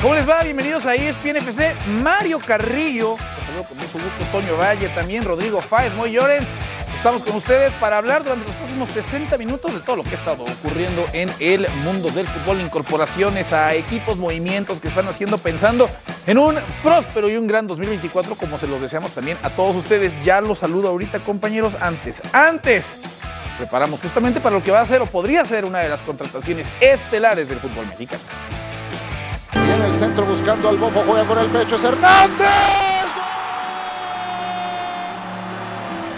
¿Cómo les va? Bienvenidos a ESPN FC. Mario Carrillo, los saludo con mucho gusto, Toño Valle, también Rodrigo Fáez, Moy Llorens. Estamos con ustedes para hablar durante los próximos 60 minutos de todo lo que ha estado ocurriendo en el mundo del fútbol, incorporaciones a equipos, movimientos que están haciendo pensando en un próspero y un gran 2024, como se los deseamos también a todos ustedes. Ya los saludo ahorita, compañeros, antes, antes. Preparamos justamente para lo que va a ser o podría ser una de las contrataciones estelares del fútbol mexicano. Viene el centro buscando al bofo, juega con el pecho, es Hernández.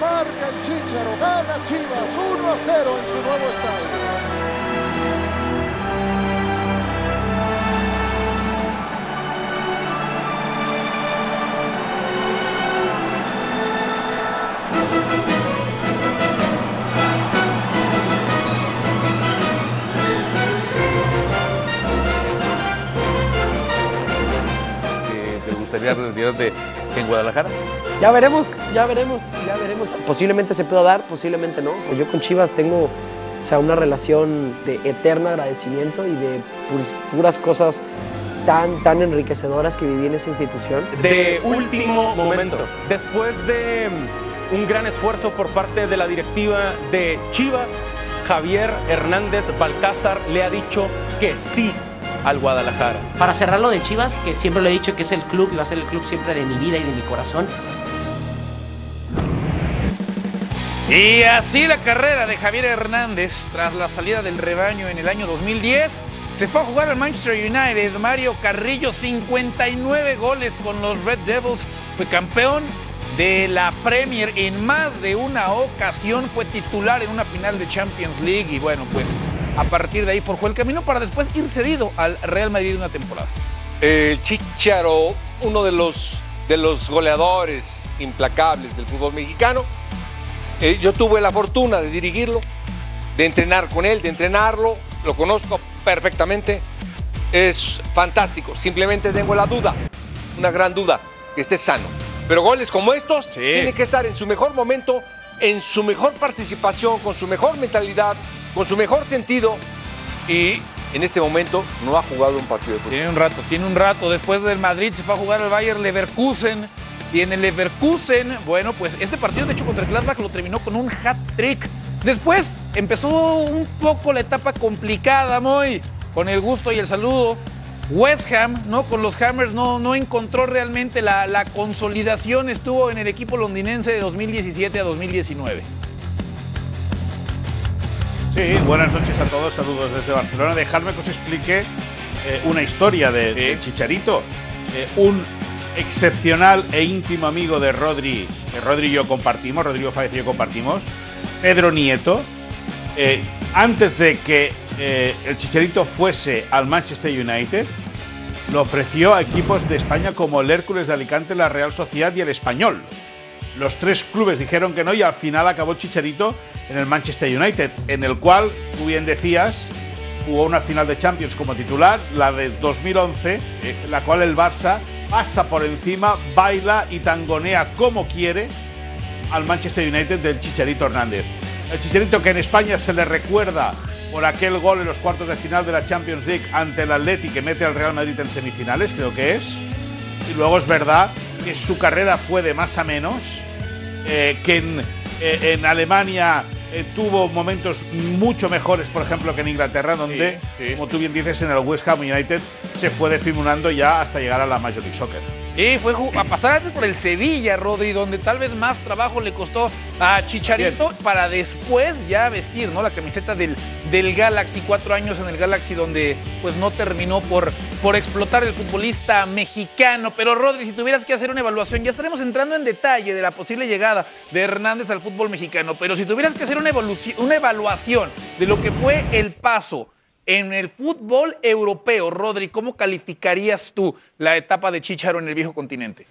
Marca el Chicharo, gana Chivas 1 a 0 en su nuevo estadio. ¿Te gustaría retirarte en Guadalajara? Ya veremos, ya veremos, ya veremos. Posiblemente se pueda dar, posiblemente no. Yo con Chivas tengo o sea, una relación de eterno agradecimiento y de pues, puras cosas tan, tan enriquecedoras que viví en esa institución. de último momento. Después de mm, un gran esfuerzo por parte de la directiva de Chivas, Javier Hernández Balcázar le ha dicho que sí al Guadalajara. Para cerrar lo de Chivas, que siempre lo he dicho que es el club y va a ser el club siempre de mi vida y de mi corazón. Y así la carrera de Javier Hernández, tras la salida del rebaño en el año 2010, se fue a jugar al Manchester United. Mario Carrillo, 59 goles con los Red Devils, fue campeón de la Premier en más de una ocasión, fue titular en una final de Champions League y bueno, pues a partir de ahí forjó el camino para después ir cedido al Real Madrid una temporada. El Chicharo, uno de los, de los goleadores implacables del fútbol mexicano. Eh, yo tuve la fortuna de dirigirlo, de entrenar con él, de entrenarlo. Lo conozco perfectamente. Es fantástico. Simplemente tengo la duda, una gran duda, que esté sano. Pero goles como estos Sí. tienen que estar en su mejor momento, en su mejor participación, con su mejor mentalidad, con su mejor sentido. Y en este momento no ha jugado un partido de fútbol. Tiene un rato, tiene un rato. Después del Madrid se fue a jugar al Bayern Leverkusen. Y en el Leverkusen, bueno, pues este partido de hecho contra el Gladbach lo terminó con un hat-trick. Después empezó un poco la etapa complicada, muy con el gusto y el saludo. West Ham, ¿no? Con los Hammers no, no encontró realmente la consolidación. Estuvo en el equipo londinense de 2017 a 2019. Sí, buenas noches a todos, saludos desde Barcelona. Dejadme que os explique eh, una historia de, Chicharito. Eh, un excepcional e íntimo amigo de Rodri, que Rodri y yo compartimos, Rodrigo Fáez y yo compartimos, Pedro Nieto, eh, antes de que el Chicharito fuese al Manchester United, lo ofreció a equipos de España como el Hércules de Alicante, la Real Sociedad y el Español. Los tres clubes dijeron que no y al final acabó Chicharito en el Manchester United, en el cual, tú bien decías, jugó una final de Champions como titular, la de 2011, en la cual el Barça pasa por encima, baila y tangonea como quiere al Manchester United del Chicharito Hernández. El Chicharito que en España se le recuerda por aquel gol en los cuartos de final de la Champions League ante el Atleti que mete al Real Madrid en semifinales, creo que es. Y luego es verdad que su carrera fue de más a menos, eh, que en, eh, en Alemania eh, tuvo momentos mucho mejores, por ejemplo, que en Inglaterra, donde, Sí, sí, como tú bien dices, en el West Ham United se fue difuminando ya hasta llegar a la Major League Soccer. Y fue a pasar antes por el Sevilla, Rodri, donde tal vez más trabajo le costó a Chicharito para después ya vestir ¿no? la camiseta del, del Galaxy. Cuatro años en el Galaxy donde pues no terminó por, por explotar el futbolista mexicano. Pero Rodri, si tuvieras que hacer una evaluación, ya estaremos entrando en detalle de la posible llegada de Hernández al fútbol mexicano. Pero si tuvieras que hacer una, una evaluación de lo que fue el paso en el fútbol europeo, Rodri, ¿cómo calificarías tú la etapa de Chicharo en el viejo continente?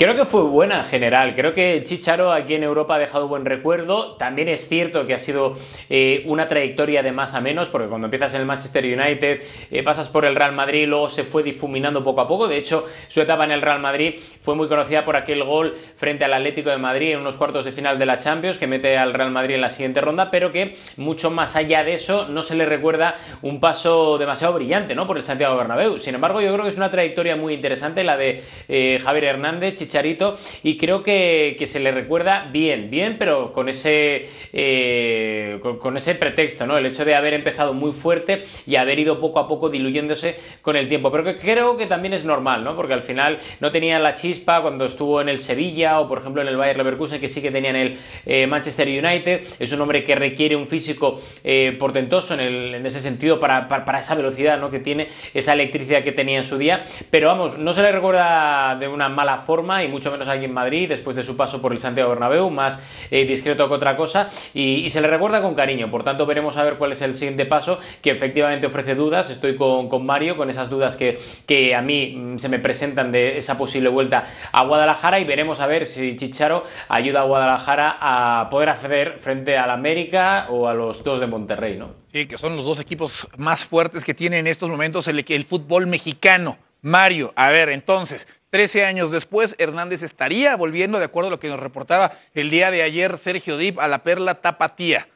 Creo que fue buena en general. Creo que Chicharo aquí en Europa ha dejado buen recuerdo. También es cierto que ha sido eh, una trayectoria de más a menos, porque cuando empiezas en el Manchester United, eh, pasas por el Real Madrid, luego se fue difuminando poco a poco. De hecho, su etapa en el Real Madrid fue muy conocida por aquel gol frente al Atlético de Madrid en unos cuartos de final de la Champions, que mete al Real Madrid en la siguiente ronda, pero que mucho más allá de eso no se le recuerda un paso demasiado brillante ¿no? por el Santiago Bernabéu. Sin embargo, yo creo que es una trayectoria muy interesante la de eh, Javier Hernández, Chicharito, y creo que, se le recuerda bien, bien, pero con ese, eh, con, ese pretexto, ¿no? El hecho de haber empezado muy fuerte y haber ido poco a poco diluyéndose con el tiempo. Pero que creo que también es normal, ¿no? Porque al final no tenía la chispa cuando estuvo en el Sevilla o, por ejemplo, en el Bayern Leverkusen, que sí que tenía en el eh, Manchester United. Es un hombre que requiere un físico eh, portentoso en, ese sentido para, para, esa velocidad, ¿no? Que tiene, esa electricidad que tenía en su día. Pero vamos, no se le recuerda de una mala forma y mucho menos aquí en Madrid, después de su paso por el Santiago Bernabéu, más eh, discreto que otra cosa, y, se le recuerda con cariño. Por tanto, veremos a ver cuál es el siguiente paso, que efectivamente ofrece dudas. Estoy con, con Mario, con esas dudas que, que a mí mm, se me presentan de esa posible vuelta a Guadalajara, y veremos a ver si Chicharo ayuda a Guadalajara a poder acceder frente al América o a los dos de Monterrey, ¿no? Sí, que son los dos equipos más fuertes que tiene en estos momentos el, el fútbol mexicano. Mario, a ver, entonces, 13 años después, Hernández estaría volviendo, de acuerdo a lo que nos reportaba el día de ayer Sergio Dip, a la perla tapatía.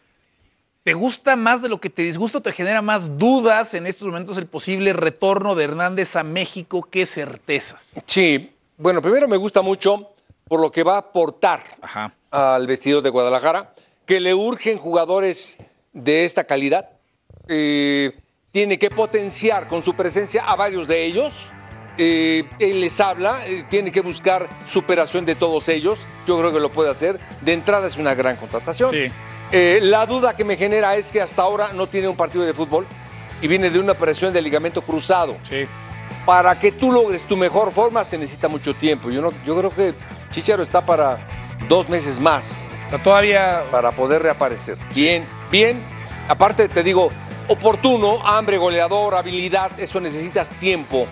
¿Te gusta más de lo que te disgusta o te genera más dudas en estos momentos el posible retorno de Hernández a México que certezas? Sí, bueno, primero me gusta mucho por lo que va a aportar al vestido de Guadalajara, que le urgen jugadores de esta calidad. Eh, tiene que potenciar con su presencia a varios de ellos eh, él les habla, eh, tiene que buscar superación de todos ellos. Yo creo que lo puede hacer. De entrada es una gran contratación. Eh, la duda que me genera es que hasta ahora no tiene un partido de fútbol y viene de una operación de ligamento cruzado. Para que tú logres tu mejor forma se necesita mucho tiempo. Yo, no, yo creo que Chicharo está para dos meses más. todavía. Para poder reaparecer. Bien, bien. Aparte, te digo, oportuno, hambre, goleador, habilidad, eso necesitas tiempo.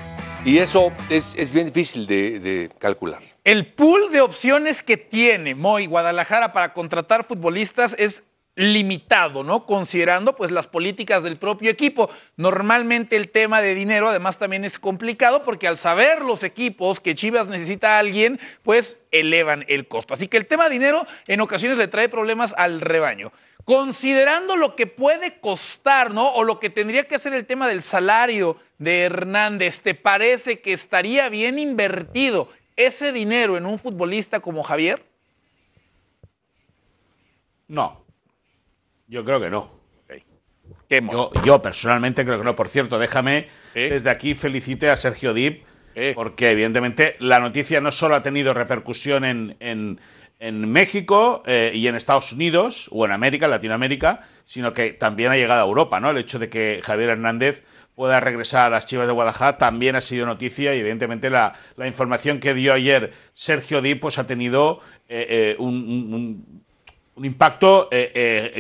Y eso es, bien difícil de, calcular. El pool de opciones que tiene Moy Guadalajara para contratar futbolistas es limitado, ¿no? Considerando pues las políticas del propio equipo. Normalmente el tema de dinero además también es complicado porque al saber los equipos que Chivas necesita a alguien, pues elevan el costo. Así que el tema de dinero en ocasiones le trae problemas al rebaño. Considerando lo que puede costar, ¿no? O lo que tendría que ser el tema del salario de Hernández, ¿te parece que estaría bien invertido ese dinero en un futbolista como Javier? No. Yo creo que no. Yo, yo, personalmente creo que no. Por cierto, déjame desde aquí felicite a Sergio Dip, porque evidentemente la noticia no solo ha tenido repercusión en en México eh, y en Estados Unidos, o en América, Latinoamérica, sino que también ha llegado a Europa, ¿no? El hecho de que Javier Hernández pueda regresar a las Chivas de Guadalajara también ha sido noticia y evidentemente la, información que dio ayer Sergio Di pues ha tenido eh, eh, un, impacto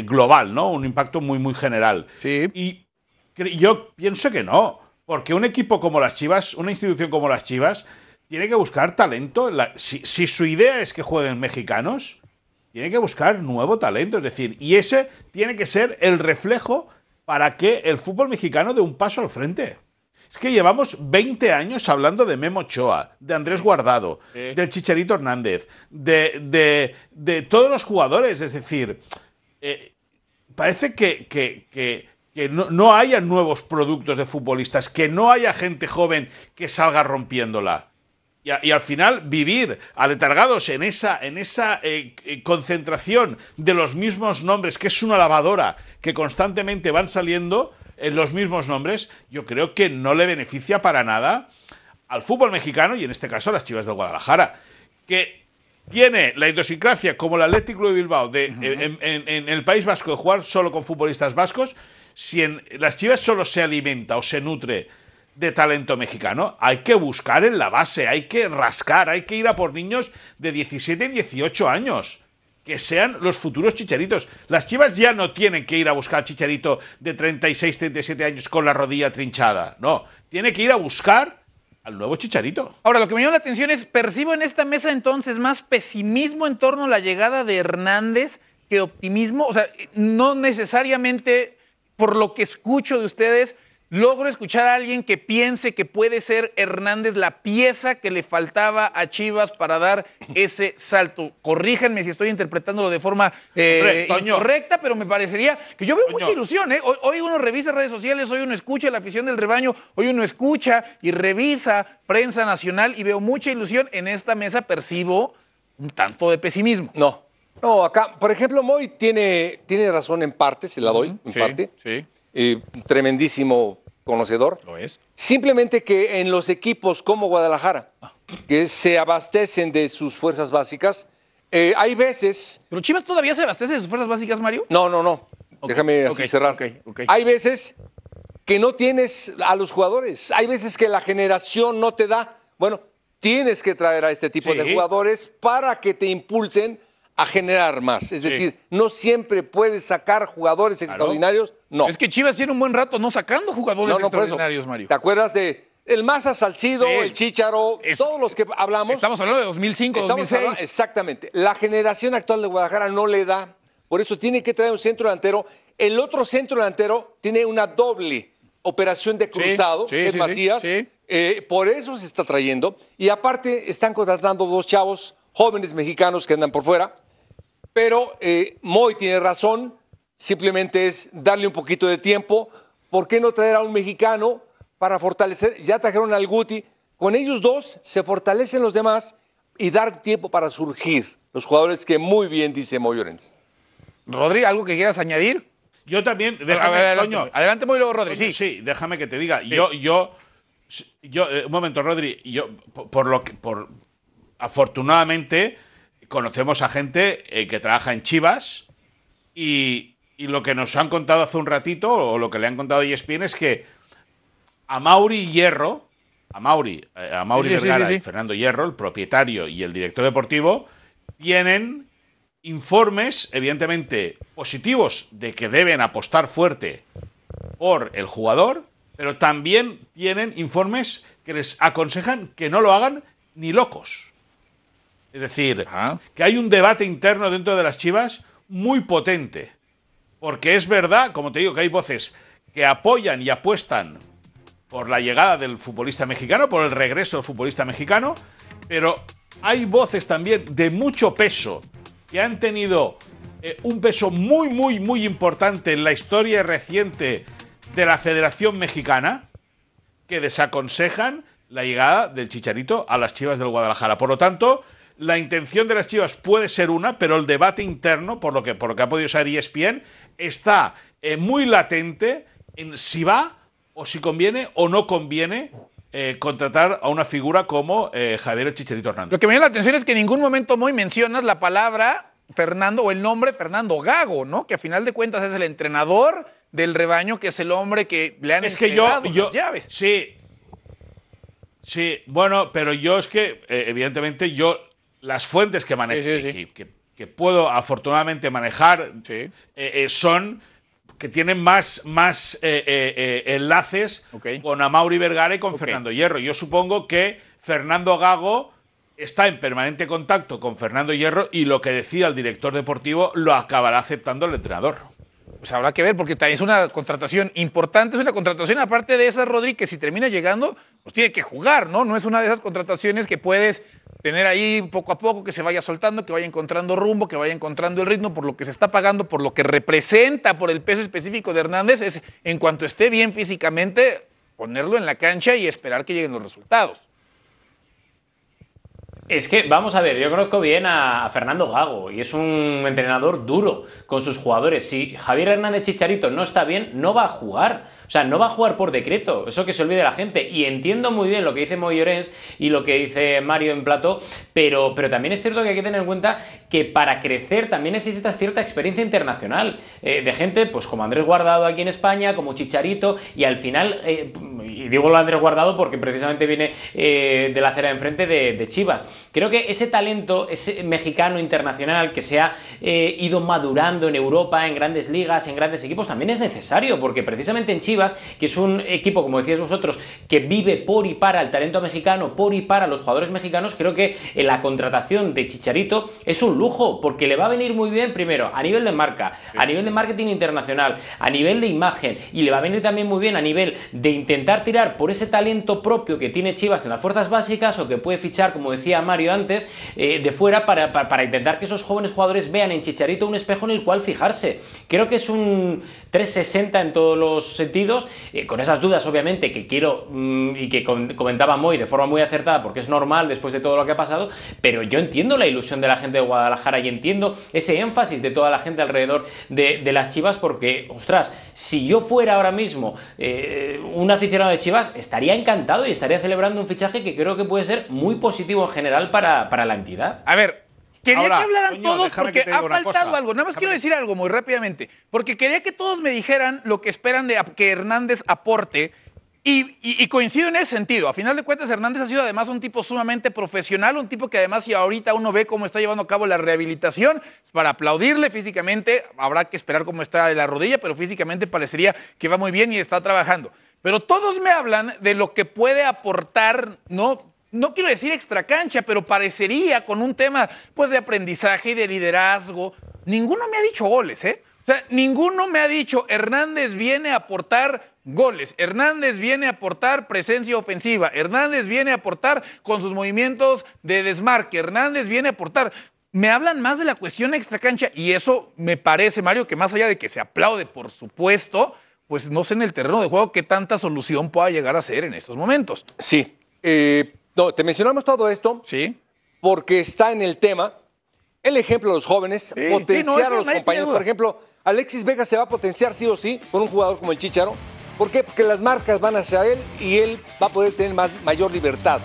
global, ¿no? Un impacto muy, muy general. Sí. Y yo pienso que no, porque un equipo como las Chivas, una institución como las Chivas, tiene que buscar talento. si, su idea es que jueguen mexicanos, tiene que buscar nuevo talento. Es decir, y ese tiene que ser el reflejo para que el fútbol mexicano dé un paso al frente. Es que llevamos 20 años hablando de Memo Ochoa, de Andrés Guardado, del Chicharito Hernández, de, de, todos los jugadores. Es decir, eh, parece que, que, no, no, haya nuevos productos de futbolistas, que no haya gente joven que salga rompiéndola. Y, al final vivir aletargados en esa, en esa eh, eh, concentración de los mismos nombres, que es una lavadora que constantemente van saliendo en los mismos nombres, yo creo que no le beneficia para nada al fútbol mexicano y en este caso a las Chivas del Guadalajara, que tiene la idiosincrasia como el Atlético de Bilbao de, en, el País Vasco de jugar solo con futbolistas vascos, si en las Chivas solo se alimenta o se nutre de talento mexicano. Hay que buscar en la base, hay que rascar, hay que ir a por niños de 17 y 18 años. Que sean los futuros chicharitos. Las chivas ya no tienen que ir a buscar al chicharito de 36, 37 años con la rodilla trinchada. No, tiene que ir a buscar al nuevo Chicharito. Ahora, lo que me llama la atención es, percibo en esta mesa entonces más pesimismo en torno a la llegada de Hernández que optimismo. O sea, no necesariamente por lo que escucho de ustedes, logro escuchar a alguien que piense que puede ser Hernández la pieza que le faltaba a Chivas para dar ese salto. Corríjanme si estoy interpretándolo de forma eh, incorrecta, pero me parecería que yo veo Toño. mucha ilusión. ¿eh? Hoy, hoy uno revisa redes sociales, hoy uno escucha la afición del rebaño, hoy uno escucha y revisa prensa nacional y veo mucha ilusión. En esta mesa percibo un tanto de pesimismo. No. No, acá, por ejemplo, Moy tiene, tiene razón en parte, se la doy, en Sí, parte. sí. Eh, tremendísimo conocedor. Lo es. Simplemente que en los equipos como Guadalajara, que se abastecen de sus fuerzas básicas, eh, hay veces Pero Chivas todavía se abastece de sus fuerzas básicas, Mario. No, no, no. Déjame así cerrar. Hay veces que no tienes a los jugadores. Hay veces que la generación no te da. Bueno, tienes que traer a este tipo de jugadores para que te impulsen a generar más. Es decir, no siempre puedes sacar jugadores extraordinarios. No. Es que Chivas tiene un buen rato no sacando jugadores no, extraordinarios, Mario. ¿Te acuerdas de el Maza Salcido, Sí. el Chícharo, Es- todos los que hablamos? Estamos hablando de 2005, Estamos 2006. hablando- exactamente. La generación actual de Guadalajara no le da. Por eso tiene que traer un centro delantero. El otro centro delantero tiene una doble operación de cruzado, sí, es Macías. Eh, por eso se está trayendo. Y aparte están contratando dos chavos jóvenes mexicanos que andan por fuera. Pero eh, Moy tiene razón. Simplemente es darle un poquito de tiempo. ¿Por qué no traer a un mexicano para fortalecer? Ya trajeron al Guti. Con ellos dos se fortalecen los demás y dar tiempo para surgir los jugadores que muy bien dice Moy Llorens. Rodri, ¿algo que quieras añadir? Yo también, A déjame, ver, adelante, Toño, adelante, muy luego, Rodri. Toño, Sí. sí, déjame que te diga. Yo, yo, yo, eh, un momento, Rodri. Yo, por, por lo que, por, afortunadamente, conocemos a gente eh, que trabaja en Chivas y, y lo que nos han contado hace un ratito, o lo que le han contado a ESPN, es que a Mauri Hierro, a Mauri, eh, a Mauri Sí, sí, sí, Vergara sí, y. Fernando Hierro, el propietario y el director deportivo, tienen informes, evidentemente, positivos de que deben apostar fuerte por el jugador, pero también tienen informes que les aconsejan que no lo hagan ni locos. Es decir, Ajá. que hay un debate interno dentro de las Chivas muy potente. Porque es verdad, como te digo, que hay voces que apoyan y apuestan por la llegada del futbolista mexicano, por el regreso del futbolista mexicano, pero hay voces también de mucho peso que han tenido eh, un peso muy, muy, muy importante en la historia reciente de la Federación Mexicana, que desaconsejan la llegada del Chicharito a las Chivas del Guadalajara. Por lo tanto, la intención de las Chivas puede ser una, pero el debate interno, por lo que, por lo que ha podido saber ESPN, está eh, muy latente en si va o si conviene o no conviene eh, contratar a una figura como eh, Javier el Chicharito Hernández. Lo que me llama la atención es que en ningún momento, Moy, mencionas la palabra Fernando o el nombre Fernando Gago, ¿no? Que a final de cuentas es el entrenador del rebaño, que es el hombre que le han Es que yo, yo las llaves. sí, sí, bueno, pero yo es que evidentemente yo las fuentes que manejo, Sí, sí, sí. Que, que- que puedo afortunadamente manejar eh, eh, son que tienen más, más eh, enlaces con Amauri Vergara y con. Fernando Hierro. Yo supongo que Fernando Gago está en permanente contacto con Fernando Hierro y lo que decida el director deportivo lo acabará aceptando el entrenador. Pues habrá que ver, porque también es una contratación importante, es una contratación aparte de esa, Rodri, que si termina llegando, pues tiene que jugar, ¿no? No es una de esas contrataciones que puedes tener ahí poco a poco, que se vaya soltando, que vaya encontrando rumbo, que vaya encontrando el ritmo, por lo que se está pagando, por lo que representa, por el peso específico de Hernández, es en cuanto esté bien físicamente, ponerlo en la cancha y esperar que lleguen los resultados. Es que, vamos a ver, yo conozco bien a, Fernando Gago y es un entrenador duro con sus jugadores. Si Javier Hernández Chicharito no está bien, no va a jugar. O sea, no va a jugar por decreto. Eso que se olvide la gente. Y entiendo muy bien lo que dice Moy Llorens y lo que dice Mario en plato, pero, pero también es cierto que hay que tener en cuenta que para crecer también necesitas cierta experiencia internacional. eh, de gente pues como Andrés Guardado aquí en España, como Chicharito, y al final, eh, y digo lo de Andrés Guardado porque precisamente viene eh, de la acera de enfrente de, de Chivas. Creo que ese talento, ese mexicano internacional que se ha ido madurando en Europa, en grandes ligas, en grandes equipos, también es necesario, porque precisamente en Chivas, que es un equipo, como decíais vosotros, que vive por y para el talento mexicano, por y para los jugadores mexicanos, creo que en la contratación de Chicharito es un lujo, porque le va a venir muy bien, primero, a nivel de marca, a nivel de marketing internacional, a nivel de imagen, y le va a venir también muy bien a nivel de intentar tirar por ese talento propio que tiene Chivas en las fuerzas básicas o que puede fichar, como decía Mario antes, eh, de fuera para, para, para intentar que esos jóvenes jugadores vean en Chicharito un espejo en el cual fijarse. Creo que es un 360 en todos los sentidos, eh, con esas dudas obviamente que quiero mm, y que com- comentaba Moy de forma muy acertada porque es normal después de todo lo que ha pasado, pero yo entiendo la ilusión de la gente de Guadalajara y entiendo ese énfasis de toda la gente alrededor de, de las Chivas porque, ostras, si yo fuera ahora mismo eh, un aficionado de Chivas, estaría encantado y estaría celebrando un fichaje que creo que puede ser muy positivo en general para, para la entidad. A ver, quería Ahora, que hablaran todos porque ha faltado cosa. algo. Nada más quiero decir algo muy rápidamente. Porque quería que todos me dijeran lo que esperan de que Hernández aporte. Y, y- y coincido en ese sentido. A final de cuentas, Hernández ha sido además un tipo sumamente profesional, un tipo que además, si ahorita uno ve cómo está llevando a cabo la rehabilitación, para aplaudirle físicamente. Habrá que esperar cómo está de la rodilla, pero físicamente parecería que va muy bien y está trabajando. Pero todos me hablan de lo que puede aportar, ¿no? No quiero decir extra cancha, pero parecería con un tema pues de aprendizaje y de liderazgo. Ninguno me ha dicho goles, ¿eh? O sea, ninguno me ha dicho Hernández viene a aportar goles, Hernández viene a aportar presencia ofensiva, Hernández viene a aportar con sus movimientos de desmarque, Hernández viene a aportar. Me hablan más de la cuestión extra cancha y eso me parece, Mario, que más allá de que se aplaude, por supuesto, pues no sé en el terreno de juego qué tanta solución pueda llegar a ser en estos momentos. Sí. Eh, no, te mencionamos todo esto Sí. porque está en el tema el ejemplo de los jóvenes, Sí, potenciar sí, no, eso a los compañeros. Por ejemplo, Alexis Vega se va a potenciar sí o sí con un jugador como el Chicharo. ¿Por qué? Porque las marcas van hacia él y él va a poder tener más, mayor libertad.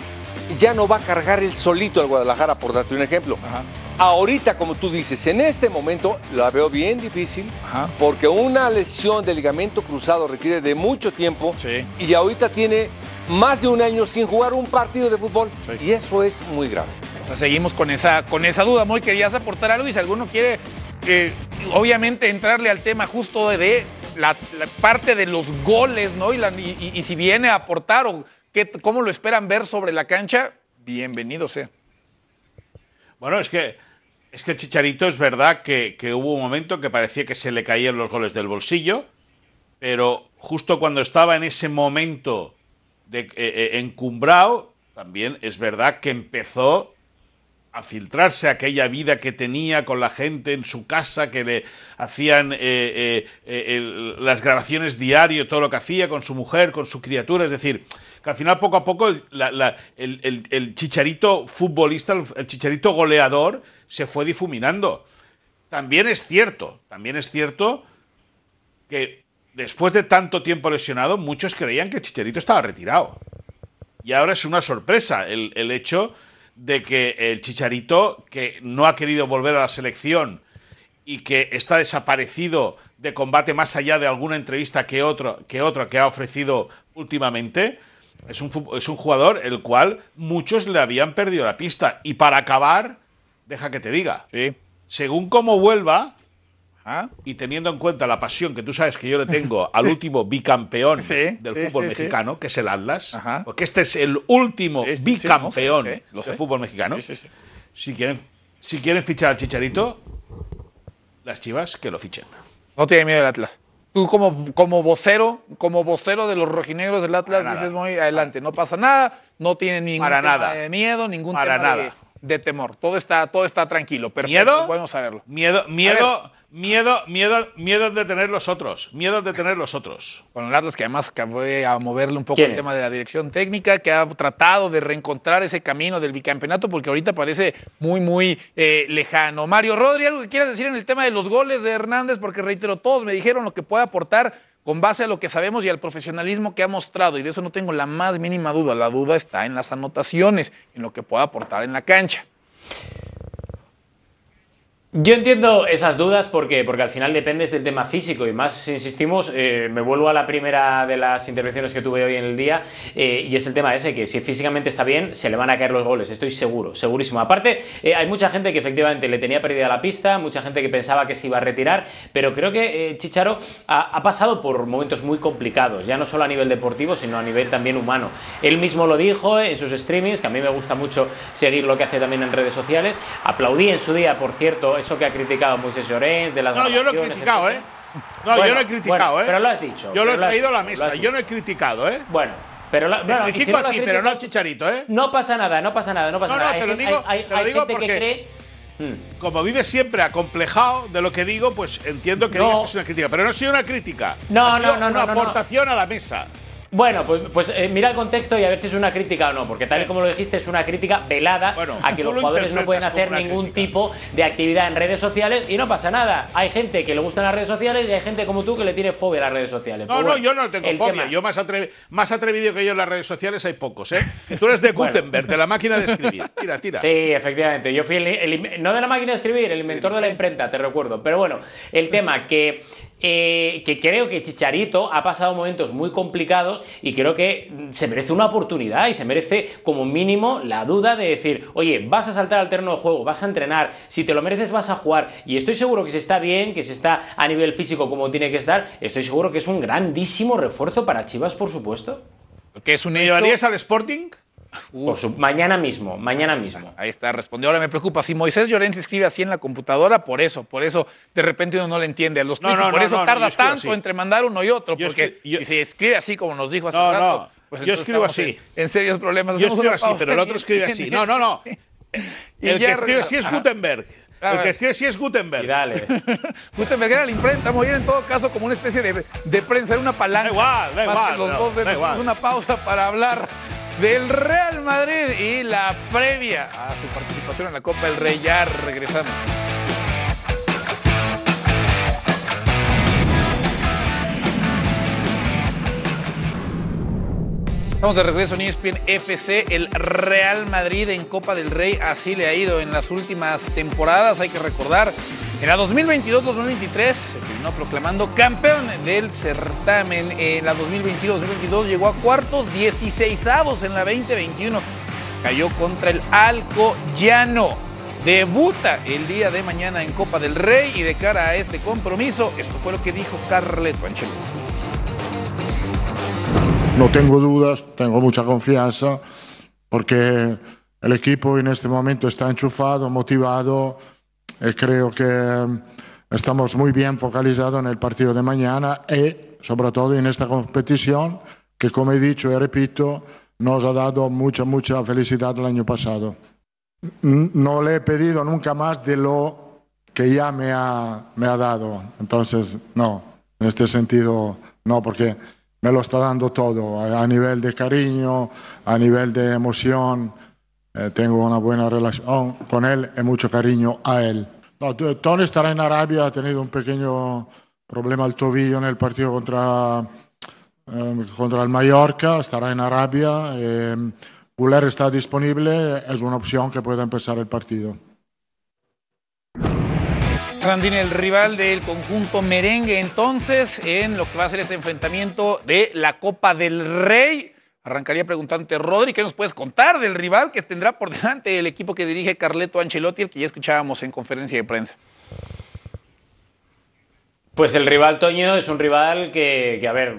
Ya no va a cargar el solito al Guadalajara, por darte un ejemplo. Ajá. Ahorita, como tú dices, en este momento la veo bien difícil Ajá. porque una lesión de ligamento cruzado requiere de mucho tiempo Sí. y ahorita tiene más de un año sin jugar un partido de fútbol Sí. y eso es muy grave. O sea, seguimos con esa, con esa duda. Muy querías aportar algo y si alguno quiere, eh, obviamente, entrarle al tema justo de la, la parte de los goles, ¿no? Y, la- y- y- y si viene a aportar o qué, cómo lo esperan ver sobre la cancha, bienvenido sea. Bueno, es que, es que el Chicharito es verdad que, que hubo un momento que parecía que se le caían los goles del bolsillo, pero justo cuando estaba en ese momento de, eh, eh, encumbrado, también es verdad que empezó a filtrarse aquella vida que tenía con la gente en su casa, que le hacían eh, las grabaciones diario, todo lo que hacía con su mujer, con su criatura. Es decir, que al final poco a poco el, la- el- chicharito futbolista, el chicharito goleador, se fue difuminando. También es cierto, también es cierto que después de tanto tiempo lesionado, muchos creían que chicharito estaba retirado. Y ahora es una sorpresa el, el hecho de que el Chicharito, que no ha querido volver a la selección y que está desaparecido de combate más allá de alguna entrevista que otro que, otro que ha ofrecido últimamente, es un, es un jugador el cual muchos le habían perdido la pista. Y para acabar, deja que te diga, Sí. según cómo vuelva, Ajá. y teniendo en cuenta la pasión que tú sabes que yo le tengo al último bicampeón Sí, del sí, fútbol sí, sí. mexicano, que es el Atlas, Ajá. porque este es el último Sí, sí, sí, bicampeón no sé, lo sé. del fútbol mexicano. Sí, sí, sí. Si, quieren, si quieren fichar al Chicharito, las chivas que lo fichen. No tiene miedo el Atlas. Tú como, como vocero, como vocero de los rojinegros del Atlas, Para dices nada. muy adelante, no pasa nada, no tiene ningún Para tema nada. de miedo, ningún Para tema nada. De, temor. Todo está, todo está tranquilo. Perfecto, ¿Miedo? bueno saberlo. Miedo, miedo, miedo, miedo, miedo de tener los otros. Miedo de tener los otros. Con el Atlas, que además que fue a moverle un poco ¿Quién el es? tema de la dirección técnica, que ha tratado de reencontrar ese camino del bicampeonato, porque ahorita parece muy, muy eh, lejano. Mario Rodri, ¿algo que quieras decir en el tema de los goles de Hernández? Porque reitero, todos me dijeron lo que puede aportar con base a lo que sabemos y al profesionalismo que ha mostrado, y de eso no tengo la más mínima duda. La duda está en las anotaciones, en lo que pueda aportar en la cancha. Yo entiendo esas dudas porque, porque al final dependes del tema físico y más, insistimos, eh, me vuelvo a la primera de las intervenciones que tuve hoy en el día eh, y es el tema ese, que si físicamente está bien, se le van a caer los goles, estoy seguro, segurísimo. Aparte, eh, hay mucha gente que efectivamente le tenía perdida la pista, mucha gente que pensaba que se iba a retirar, pero creo que Chicharo ha, ha pasado por momentos muy complicados, ya no solo a nivel deportivo, sino a nivel también humano. Él mismo lo dijo en sus streamings, que a mí me gusta mucho seguir lo que hace también en redes sociales, aplaudí en su día, por cierto, eso que ha criticado Moisés Llorens, de las No, yo lo he criticado, ¿eh? No, Bueno, yo no he criticado, bueno, ¿eh? Pero lo has dicho. Yo lo he traído a la mesa. Yo no he criticado, ¿eh? Bueno, pero Te bueno, y si critico no a ti, pero no a Chicharito, ¿eh? No pasa nada, no pasa nada, no pasa No, no, nada. te Hay lo digo- hay, te lo hay digo gente porque- que cree. Mm. Como vive siempre acomplejado de lo que digo, pues entiendo que No. digas que es una crítica. Pero no ha sido una crítica. No, ha sido no, no, una no, no, no. aportación a la mesa. Bueno, pues, pues eh, mira el contexto y a ver si es una crítica o no, porque tal y como lo dijiste, es una crítica velada Bueno, a que los lo jugadores no pueden hacer ningún crítica. tipo de actividad en redes sociales y no pasa nada. Hay gente que le gustan las redes sociales y hay gente como tú que le tiene fobia a las redes sociales. No, Pues no, yo no tengo fobia. tema- Yo más, atrevi- más atrevido que yo en las redes sociales hay pocos, ¿eh? Tú eres de Bueno. Gutenberg, de la máquina de escribir. Tira, tira. Sí, efectivamente. Yo fui el, el- no de la máquina de escribir, el inventor de la imprenta, te recuerdo. Pero bueno, el tema que, eh, que creo que Chicharito ha pasado momentos muy complicados y creo que mm, se merece una oportunidad y se merece como mínimo la duda de decir, oye, vas a saltar al terreno de juego, vas a entrenar, si te lo mereces vas a jugar. Y estoy seguro que si está bien, que si está a nivel físico como tiene que estar, estoy seguro que es un grandísimo refuerzo para Chivas, por supuesto. Que es un ¿Me hecho. llevarías al Sporting? Por su- mañana mismo, mañana mismo. Ahí está, respondió. Ahora me preocupa. Si Moisés Llorens escribe así en la computadora, por eso, por eso de repente uno no le entiende a los No, no, por no, eso tarda yo escribo tanto así. entre mandar uno y otro. Yo porque si se escribe así como nos dijo hace No, rato, no, pues yo escribo así. En, en serios problemas. Yo escribo así, pero el otro escribe así. No, no, no. Y El que escribe así es. Gutenberg. El que escribe así es Gutenberg. Y dale. Gutenberg era la imprenta, muy bien, en todo caso como una especie de, de prensa, era una palanca. Da igual, da igual, los no, dos da igual. Hacemos una pausa para hablar del Real Madrid y la previa a su participación en la Copa del Rey. Ya regresamos. Estamos de regreso en ESPN FC, el Real Madrid en Copa del Rey, así le ha ido en las últimas temporadas, hay que recordar, en la 2022-2023 se terminó proclamando campeón del certamen, en la 2022-2022 llegó a cuartos, 16 avos en la 2021, cayó contra el Alcoyano. Debuta el día de mañana en Copa del Rey y de cara a este compromiso, esto fue lo que dijo Carleto Ancelotti. No tengo dudas, tengo mucha confianza, porque el equipo en este momento está enchufado, motivado, y creo que estamos muy bien focalizados en el partido de mañana y sobre todo en esta competición que, como he dicho y repito, nos ha dado mucha, mucha felicidad el año pasado. No le he pedido nunca más de lo que ya me ha, me ha dado. Entonces, no, en este sentido, no, porque me lo está dando todo, a nivel de cariño, a nivel de emoción. Eh, tengo una buena relación con él y mucho cariño a él. No, Tony estará en Arabia, ha tenido un pequeño problema al tobillo en el partido contra, eh, contra el Mallorca, estará en Arabia. Eh, Guler está disponible, es una opción que puede empezar el partido. Randini, el rival del conjunto merengue, entonces, en lo que va a ser este enfrentamiento de la Copa del Rey. Arrancaría preguntante Rodri, ¿qué nos puedes contar del rival que tendrá por delante el equipo que dirige Carleto Ancelotti, el que ya escuchábamos en conferencia de prensa? Pues el rival Toño es un rival que, que, a ver,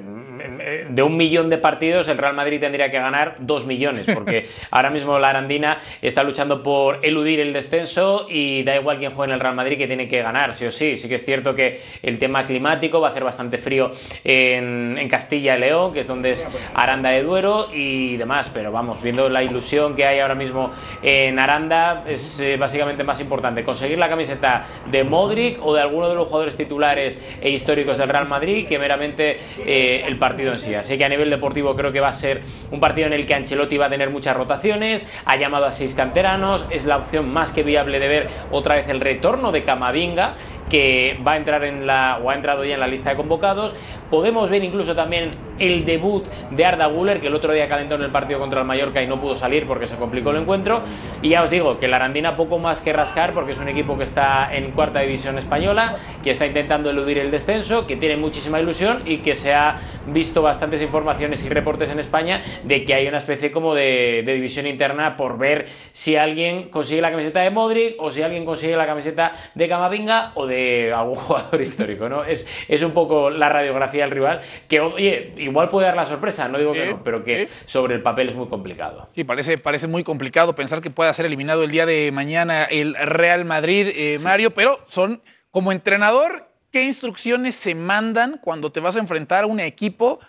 de un millón de partidos el Real Madrid tendría que ganar dos millones, porque ahora mismo la Arandina está luchando por eludir el descenso y da igual quién juegue en el Real Madrid que tiene que ganar, sí o sí. Sí que es cierto que el tema climático va a hacer bastante frío en, en Castilla y León, que es donde es Aranda de Duero y demás, pero vamos, viendo la ilusión que hay ahora mismo en Aranda, es eh, básicamente más importante conseguir la camiseta de Modric o de alguno de los jugadores titulares e históricos del Real Madrid que meramente eh, el partido en sí. Así que a nivel deportivo creo que va a ser un partido en el que Ancelotti va a tener muchas rotaciones, ha llamado a seis canteranos, es la opción más que viable de ver otra vez el retorno de Camavinga, que va a entrar en la o ha entrado ya en la lista de convocados. Podemos ver incluso también el debut de Arda Guller, que el otro día calentó en el partido contra el Mallorca y no pudo salir porque se complicó el encuentro. Y ya os digo que la Arandina poco más que rascar porque es un equipo que está en cuarta división española, que está intentando eludir el descenso, que tiene muchísima ilusión y que se ha visto bastantes informaciones y reportes en España de que hay una especie como de, de división interna por ver si alguien consigue la camiseta de Modric o si alguien consigue la camiseta de Camavinga o de algún jugador histórico, ¿no? Es, es un poco la radiografía del rival que, oye, igual puede dar la sorpresa, no digo que ¿Eh? no, pero que ¿Eh? sobre el papel es muy complicado. Sí, parece, parece muy complicado pensar que pueda ser eliminado el día de mañana el Real Madrid, eh, Mario, pero son como entrenador, ¿qué instrucciones se mandan cuando te vas a enfrentar a un equipo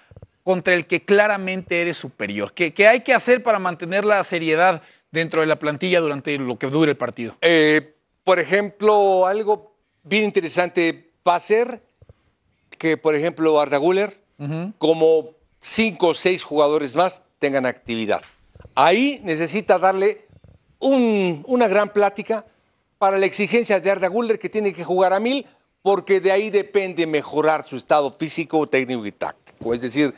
contra el que claramente eres superior? ¿Qué, qué hay que hacer para mantener la seriedad dentro de la plantilla durante lo que dure el partido? Eh, por ejemplo, algo bien interesante va a ser que, por ejemplo, Arda Güler, como cinco o seis jugadores más, tengan actividad. Ahí necesita darle un- una gran plática para la exigencia de Arda Güler, que tiene que jugar a mil, porque de ahí depende mejorar su estado físico, técnico y táctico. Es decir,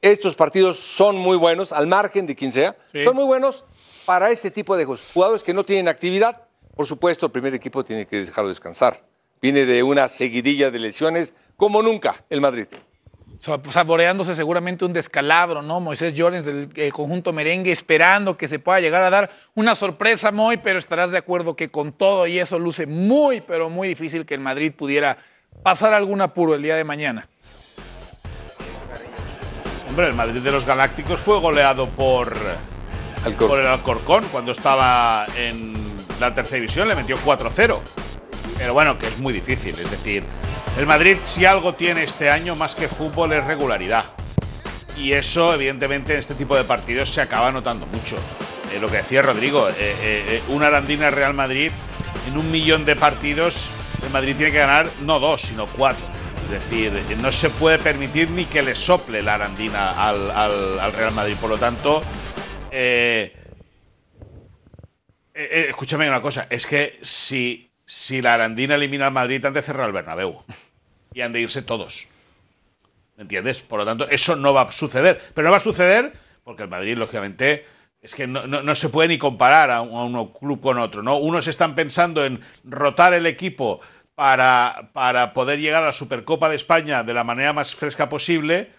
estos partidos son muy buenos, al margen de quien sea, Sí. son muy buenos para este tipo de. Jugadores que no tienen actividad, por supuesto, el primer equipo tiene que dejarlo descansar. Viene de una seguidilla de lesiones como nunca el Madrid. Sa- Saboreándose seguramente un descalabro, ¿no? Moisés Llorens del eh, conjunto merengue esperando que se pueda llegar a dar una sorpresa, Moy, pero estarás de acuerdo que con todo y eso luce muy, pero muy difícil que el Madrid pudiera pasar algún apuro el día de mañana. Hombre, el Madrid de los Galácticos fue goleado por, Alcor- por el Alcorcón cuando estaba en la tercera división, le metió 4-0. Pero bueno, que es muy difícil. Es decir, el Madrid, si algo tiene este año más que fútbol, es regularidad. Y eso, evidentemente, en este tipo de partidos se acaba notando mucho. Eh, lo que decía Rodrigo, eh, eh, eh, una Arandina Real Madrid, en un millón de partidos, el Madrid tiene que ganar no dos, sino cuatro. Es decir, no se puede permitir ni que le sople la Arandina al, al- al Real Madrid. Por lo tanto, escúchame una cosa, es que si, si la Arandina elimina al Madrid, han de cerrar el Bernabéu. Y han de irse todos. ¿Me entiendes? Por lo tanto, eso no va a suceder. Pero no va a suceder porque el Madrid, lógicamente, es que no, se puede ni comparar a a un club con otro. ¿no? Unos están pensando en rotar el equipo para, para poder llegar a la Supercopa de España de la manera más fresca posible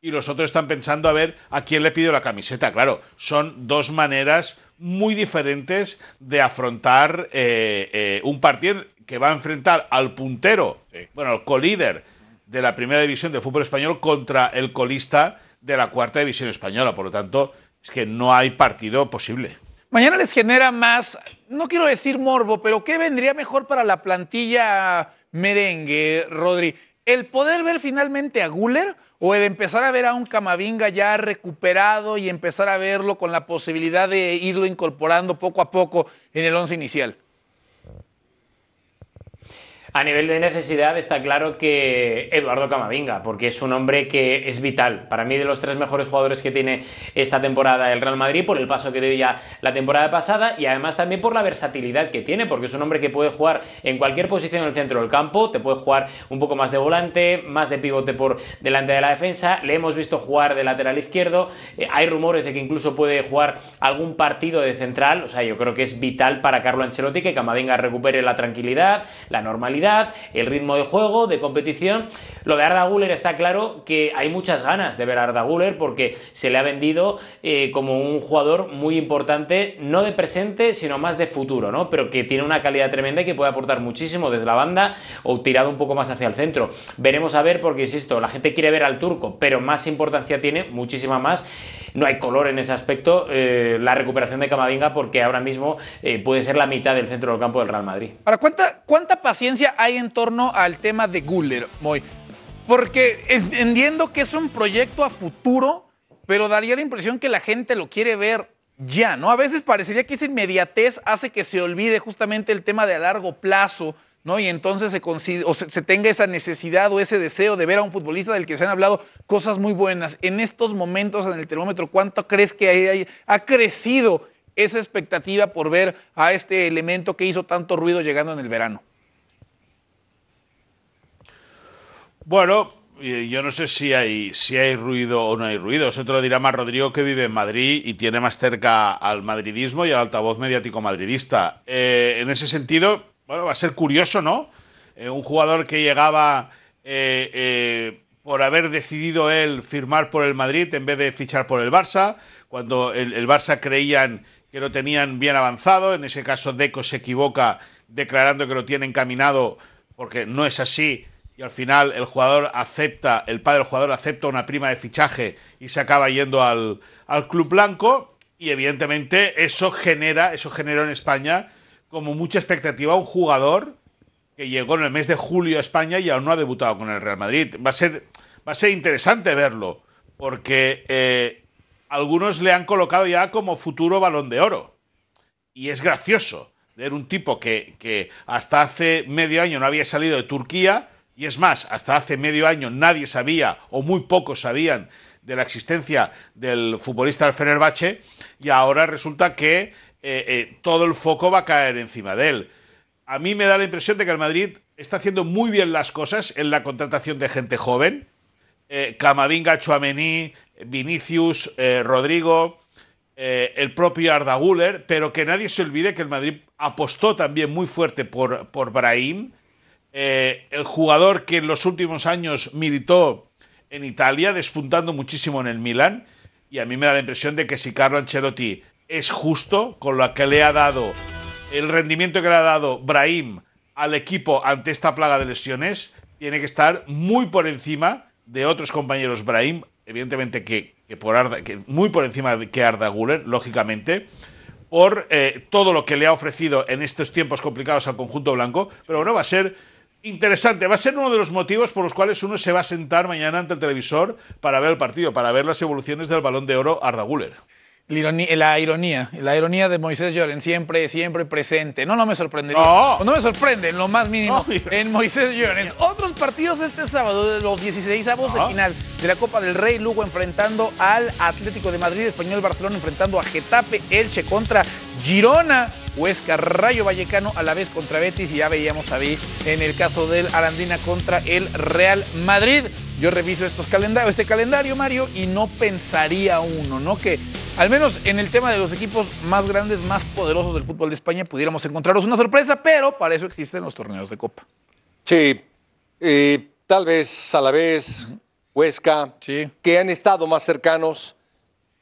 y los otros están pensando a ver a quién le pido la camiseta. Claro, son dos maneras muy diferentes de afrontar eh, eh, un partido que va a enfrentar al puntero, bueno, al colíder de la primera división del fútbol español contra el colista de la cuarta división española. Por lo tanto, es que no hay partido posible. Mañana les genera más, no quiero decir morbo, pero ¿qué vendría mejor para la plantilla merengue, Rodri? ¿El poder ver finalmente a Guller o el empezar a ver a un Camavinga ya recuperado y empezar a verlo con la posibilidad de irlo incorporando poco a poco en el once inicial? A nivel de necesidad está claro que Eduardo Camavinga, porque es un hombre que es vital. Para mí de los tres mejores jugadores que tiene esta temporada el Real Madrid, por el paso que dio ya la temporada pasada y además también por la versatilidad que tiene, porque es un hombre que puede jugar en cualquier posición en el centro del campo, te puede jugar un poco más de volante, más de pivote por delante de la defensa, le hemos visto jugar de lateral izquierdo, eh, hay rumores de que incluso puede jugar algún partido de central, o sea, yo creo que es vital para Carlo Ancelotti que Camavinga recupere la tranquilidad, la normalidad, el ritmo de juego, de competición. Lo de Arda Güler está claro que hay muchas ganas de ver a Arda Güler porque se le ha vendido eh, como un jugador muy importante, no de presente, sino más de futuro, ¿no? Pero que tiene una calidad tremenda y que puede aportar muchísimo desde la banda o tirado un poco más hacia el centro. Veremos a ver porque, insisto, la gente quiere ver al turco, pero más importancia tiene, muchísima más. No hay color en ese aspecto, eh, la recuperación de Camavinga porque ahora mismo eh, puede ser la mitad del centro del campo del Real Madrid. ¿Para cuánta, cuánta paciencia hay en torno al tema de Guller, Moy? Porque en- entiendo que es un proyecto a futuro, pero daría la impresión que la gente lo quiere ver ya, ¿no? A veces parecería que esa inmediatez hace que se olvide justamente el tema de a largo plazo, ¿no? Y entonces se, o se, tenga esa necesidad o ese deseo de ver a un futbolista del que se han hablado cosas muy buenas. En estos momentos en el termómetro, ¿cuánto crees que ha crecido esa expectativa por ver a este elemento que hizo tanto ruido llegando en el verano? Bueno, yo no sé si hay, si hay ruido o no hay ruido. Eso lo dirá más Rodrigo que vive en Madrid y tiene más cerca al madridismo y al altavoz mediático madridista. Eh, en ese sentido, bueno, va a ser curioso, ¿no? Eh, un jugador que llegaba eh, por haber decidido él firmar por el Madrid en vez de fichar por el Barça, cuando el, el Barça creían que lo tenían bien avanzado. En ese caso, Deco se equivoca declarando que lo tiene encaminado porque no es así y al final el jugador acepta, el padre del jugador acepta una prima de fichaje y se acaba yendo al, al club blanco y evidentemente eso genera, eso generó en España como mucha expectativa a un jugador que llegó en el mes de julio a España y aún no ha debutado con el Real Madrid. Va a ser, va a ser interesante verlo porque eh, algunos le han colocado ya como futuro balón de oro y es gracioso ver un tipo que, que hasta hace medio año no había salido de Turquía y es más, hasta hace medio año nadie sabía, o muy pocos sabían, de la existencia del futbolista del Fenerbahce, y ahora resulta que eh, eh, todo el foco va a caer encima de él. A mí me da la impresión de que el Madrid está haciendo muy bien las cosas en la contratación de gente joven. Eh, Camavinga, Chuamení, Vinicius, eh, Rodrigo, el propio Arda Güler, pero que nadie se olvide que el Madrid apostó también muy fuerte por, por Brahim, eh, el jugador que en los últimos años militó en Italia, despuntando muchísimo en el Milan. Y a mí me da la impresión de que si Carlo Ancelotti es justo con lo que le ha dado, el rendimiento que le ha dado Brahim al equipo ante esta plaga de lesiones, tiene que estar muy por encima de otros compañeros Brahim, evidentemente que, Arda, muy por encima de que Arda Güler, lógicamente, por eh, todo lo que le ha ofrecido en estos tiempos complicados al conjunto blanco. Pero bueno, va a ser interesante. Va a ser uno de los motivos por los cuales uno se va a sentar mañana ante el televisor para ver el partido, para ver las evoluciones del balón de oro Arda Güler. La ironía, la ironía, la ironía de Moisés Lloren, siempre, siempre presente. No, no me sorprendería. No. No me sorprende en lo más mínimo No, en Moisés Llorens. Otros partidos de este sábado, de los 16 avos de final de la Copa del Rey, Lugo enfrentando al Atlético de Madrid, Español Barcelona enfrentando a Getafe, Elche contra Girona, Huesca, Rayo Vallecano a la vez contra Betis y ya veíamos ahí en el caso del Arandina contra el Real Madrid. Yo reviso estos calendarios, este calendario, Mario, y no pensaría uno, ¿no? Que al menos en el tema de los equipos más grandes, más poderosos del fútbol de España, pudiéramos encontraros una sorpresa, pero para eso existen los torneos de Copa. Sí, eh, tal vez a la vez Huesca, Sí. que han estado más cercanos,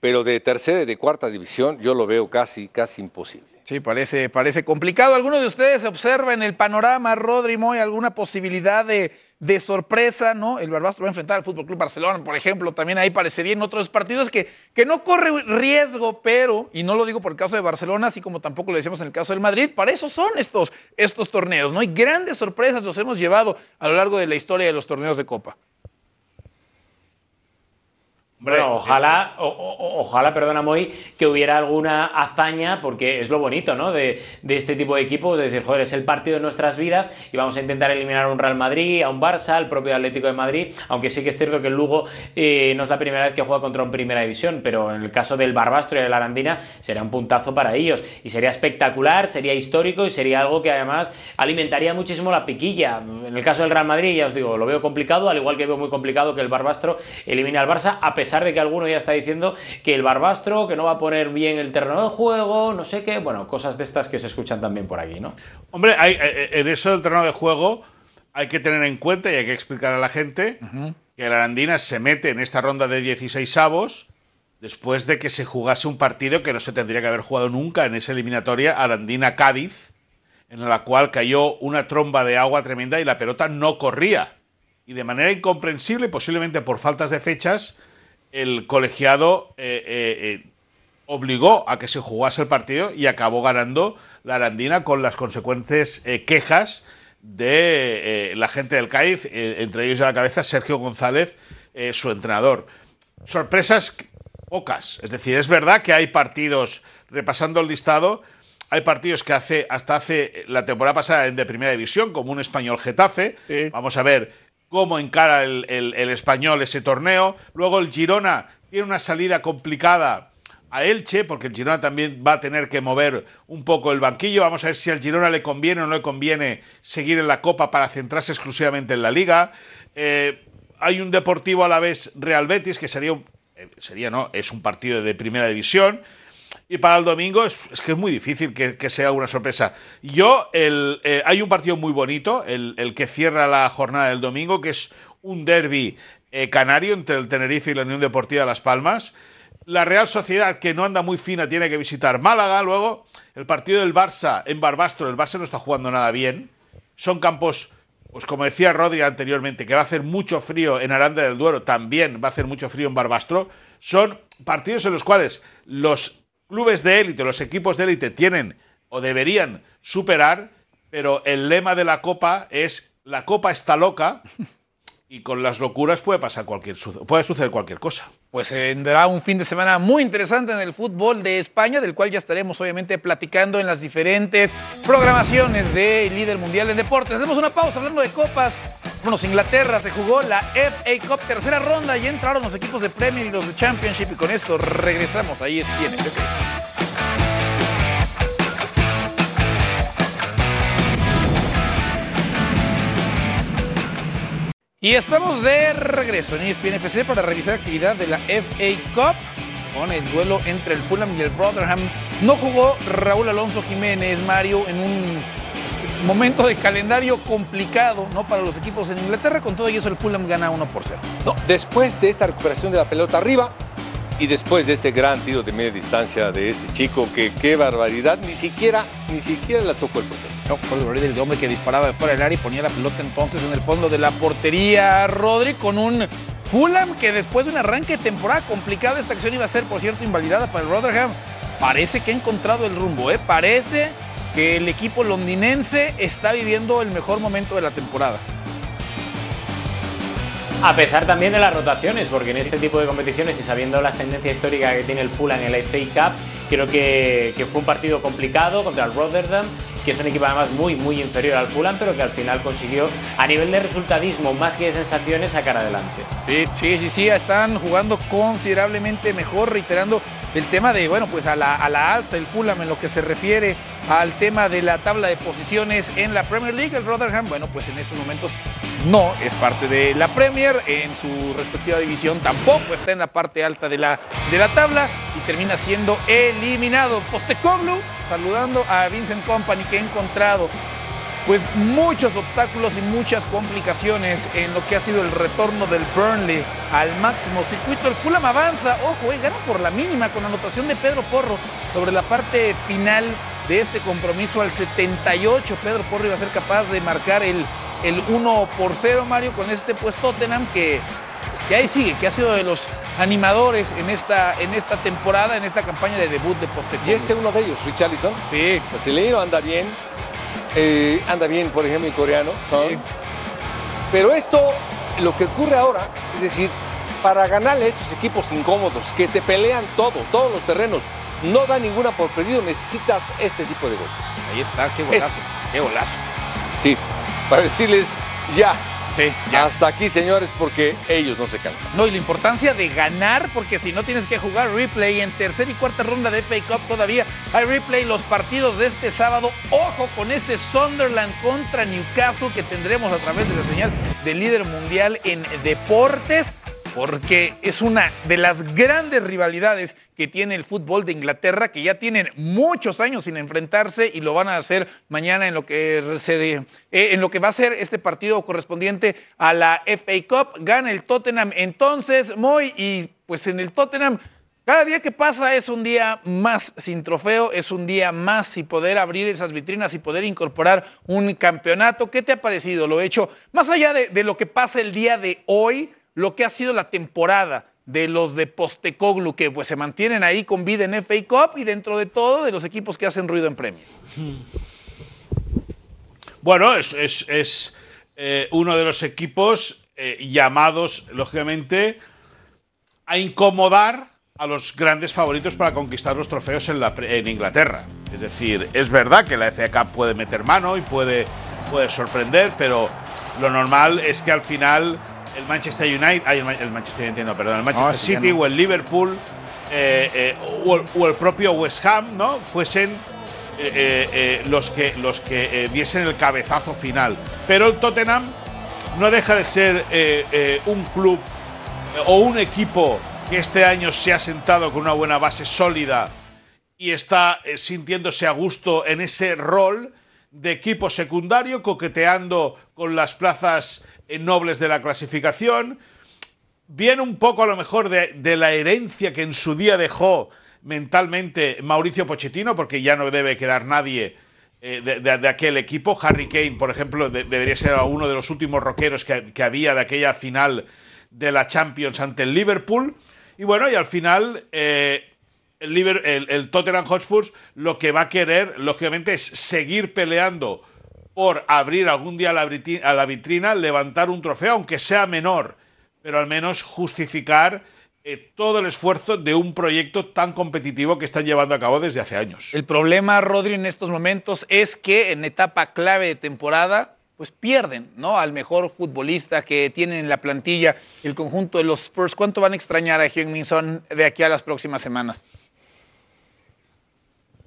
pero de tercera y de cuarta división yo lo veo casi, casi imposible. Sí, parece, parece complicado. ¿Alguno de ustedes observa en el panorama, Rodri Moy, alguna posibilidad de, de sorpresa? ¿no? El Barbastro va a enfrentar al Fútbol Club Barcelona, por ejemplo. También ahí parecería en otros partidos que, que no corre riesgo, pero, y no lo digo por el caso de Barcelona, así como tampoco lo decíamos en el caso del Madrid, para eso son estos, estos torneos. ¿no? Hay grandes sorpresas, los hemos llevado a lo largo de la historia de los torneos de Copa. Bueno, ojalá, o- o- ojalá, perdona Moy, que hubiera alguna hazaña, porque es lo bonito, ¿no? De, de este tipo de equipos, de decir, joder, es el partido de nuestras vidas y vamos a intentar eliminar a un Real Madrid, a un Barça, al propio Atlético de Madrid, aunque sí que es cierto que el Lugo eh, no es la primera vez que juega contra un Primera División, pero en el caso del Barbastro y de la Arandina sería un puntazo para ellos y sería espectacular, sería histórico y sería algo que además alimentaría muchísimo la piquilla. En el caso del Real Madrid, ya os digo, lo veo complicado, al igual que veo muy complicado que el Barbastro elimine al Barça, a pesar de que alguno ya está diciendo que el Barbastro, que no va a poner bien el terreno de juego, no sé qué, bueno, cosas de estas que se escuchan también por aquí, ¿no? Hombre, hay- eh, en eso del terreno de juego hay que tener en cuenta y hay que explicar a la gente que la Arandina se mete en esta ronda de 16 avos después de que se jugase un partido que no se tendría que haber jugado nunca en esa eliminatoria Arandina-Cádiz, en la cual cayó una tromba de agua tremenda y la pelota no corría. Y de manera incomprensible, posiblemente por faltas de fechas, el colegiado eh, eh, eh, obligó a que se jugase el partido y acabó ganando la Arandina con las consecuentes eh, quejas de eh, la gente del Cádiz, eh, entre ellos a la cabeza Sergio González, su entrenador. Sorpresas pocas, es decir, es verdad que hay partidos, repasando el listado, hay partidos que hace hasta hace la temporada pasada en de primera división, como un español Getafe. Sí. Vamos a ver cómo encara el, el- español ese torneo. Luego el Girona tiene una salida complicada a Elche, porque el Girona también va a tener que mover un poco el banquillo. Vamos a ver si al Girona le conviene o no le conviene seguir en la Copa para centrarse exclusivamente en la Liga. Eh, hay un Deportivo a la vez Real Betis, que sería, eh, sería no, es un partido de primera división. Y para el domingo es, es que es muy difícil que, que sea una sorpresa. Yo, el, eh, hay un partido muy bonito, el, el que cierra la jornada del domingo, que es un derby eh, canario entre el Tenerife y la Unión Deportiva Las Palmas. La Real Sociedad, que no anda muy fina, tiene que visitar Málaga. Luego, el partido del Barça en Barbastro. El Barça no está jugando nada bien. Son campos, pues como decía Rodri anteriormente, que va a hacer mucho frío en Aranda del Duero. También va a hacer mucho frío en Barbastro. Son partidos en los cuales los clubes de élite, los equipos de élite tienen o deberían superar, pero el lema de la Copa es la Copa está loca y con las locuras puede pasar cualquier puede suceder cualquier cosa. Pues tendrá un fin de semana muy interesante en el fútbol de España, del cual ya estaremos obviamente platicando en las diferentes programaciones de Líder Mundial en Deportes. Hacemos una pausa hablando de copas. Bueno, Inglaterra se jugó la FA Cup tercera ronda y entraron los equipos de Premier y los de Championship y con esto regresamos. Ahí es quien Y estamos de regreso en ESPN FC para revisar actividad de la FA Cup con el duelo entre el Fulham y el Rotherham. No jugó Raúl Alonso Jiménez, Mario, en un momento de calendario complicado ¿no? para los equipos en Inglaterra. Con todo y eso, el Fulham gana 1 por 0. No, después de esta recuperación de la pelota arriba y después de este gran tiro de media distancia de este chico, que qué barbaridad, ni siquiera, ni siquiera la tocó el portero. No, Rodri, el hombre que disparaba de fuera del área y ponía la pelota entonces en el fondo de la portería. Rodri con un Fulham que después de un arranque de temporada complicado, esta acción iba a ser, por cierto, invalidada para el Rotherham. Parece que ha encontrado el rumbo, ¿eh? Parece que el equipo londinense está viviendo el mejor momento de la temporada. A pesar también de las rotaciones, porque en este tipo de competiciones y sabiendo las tendencias históricas que tiene el Fulham en la FA Cup, creo que, que fue un partido complicado contra el Rotterdam, que es un equipo además muy, muy inferior al Fulham, pero que al final consiguió, a nivel de resultadismo, más que de sensaciones, sacar adelante. Sí, sí, sí, sí, están jugando considerablemente mejor, reiterando el tema de, bueno, pues a la, a la alza el Fulham en lo que se refiere al tema de la tabla de posiciones en la Premier League. El Rotherham, bueno, pues en estos momentos no es parte de la Premier, en su respectiva división tampoco está en la parte alta de la, de la tabla y termina siendo eliminado. Postecoglu saludando a Vincent Company que ha encontrado pues muchos obstáculos y muchas complicaciones en lo que ha sido el retorno del Burnley al máximo circuito. El Fulham avanza, ojo, eh, gana por la mínima con anotación de Pedro Porro sobre la parte final de este compromiso al 78. Pedro Porro iba a ser capaz de marcar el, el 1 por 0, Mario, con este pues Tottenham que, pues, que ahí sigue, que ha sido de los animadores en esta, en esta temporada, en esta campaña de debut de Postecoglou. Y este uno de ellos, Richarlison, Sí, brasileño, anda bien. Eh, anda bien, por ejemplo, el coreano, Son. Sí. Pero esto, lo que ocurre ahora, es decir, para ganarle a estos equipos incómodos que te pelean todo, todos los terrenos, no da ninguna por perdido, necesitas este tipo de golpes. ahí está, qué golazo, qué golazo. Sí, para decirles ya, Sí, hasta aquí, señores, porque ellos no se cansan. No, y la importancia de ganar, porque si no tienes que jugar replay en tercera y cuarta ronda de FA Cup todavía hay replay los partidos de este sábado. Ojo con ese Sunderland contra Newcastle que tendremos a través de la señal del líder mundial en deportes, porque es una de las grandes rivalidades que tiene el fútbol de Inglaterra, que ya tienen muchos años sin enfrentarse y lo van a hacer mañana en lo que, se- eh, en lo que va a ser este partido correspondiente a la FA Cup. Gana el Tottenham entonces, Moy, y pues en el Tottenham cada día que pasa es un día más sin trofeo, es un día más sin poder abrir esas vitrinas y poder incorporar un campeonato. ¿Qué te ha parecido lo hecho? Más allá de lo que pasa el día de hoy, lo que ha sido la temporada de los de Postecoglu, que pues se mantienen ahí con vida en FA Cup y dentro de todo de los equipos que hacen ruido en Premier. Bueno, es, es- es, eh, uno de los equipos eh, llamados, lógicamente, a incomodar a los grandes favoritos para conquistar los trofeos en, en Inglaterra. Es decir, es verdad que la FA Cup puede meter mano y puede, puede sorprender, pero lo normal es que al final el Manchester United, ay, el, Ma- el Manchester no, perdón, el Manchester City no. o el Liverpool eh, eh, o, el- o el propio West Ham, ¿no? Fuesen eh, los que, los que diesen el cabezazo final. Pero el Tottenham no deja de ser un club o un equipo que este año se ha sentado con una buena base sólida y está sintiéndose a gusto en ese rol de equipo secundario, coqueteando con las plazas eh, nobles de la clasificación. Viene un poco a lo mejor de, la herencia que en su día dejó mentalmente Mauricio Pochettino, porque ya no debe quedar nadie eh, de, aquel equipo. Harry Kane, por ejemplo, de- debería ser uno de los últimos rockeros que, que había de aquella final de la Champions ante el Liverpool. Y bueno, y al final eh, el, Tottenham Hotspur lo que va a querer, lógicamente, es seguir peleando por abrir algún día la, briti- a la vitrina, levantar un trofeo, aunque sea menor, pero al menos justificar eh, todo el esfuerzo de un proyecto tan competitivo que están llevando a cabo desde hace años. El problema, Rodri, en estos momentos es que en etapa clave de temporada, pues pierden, ¿no? Al mejor futbolista que tienen en la plantilla el conjunto de los Spurs. ¿Cuánto van a extrañar a Heung-Min de aquí a las próximas semanas?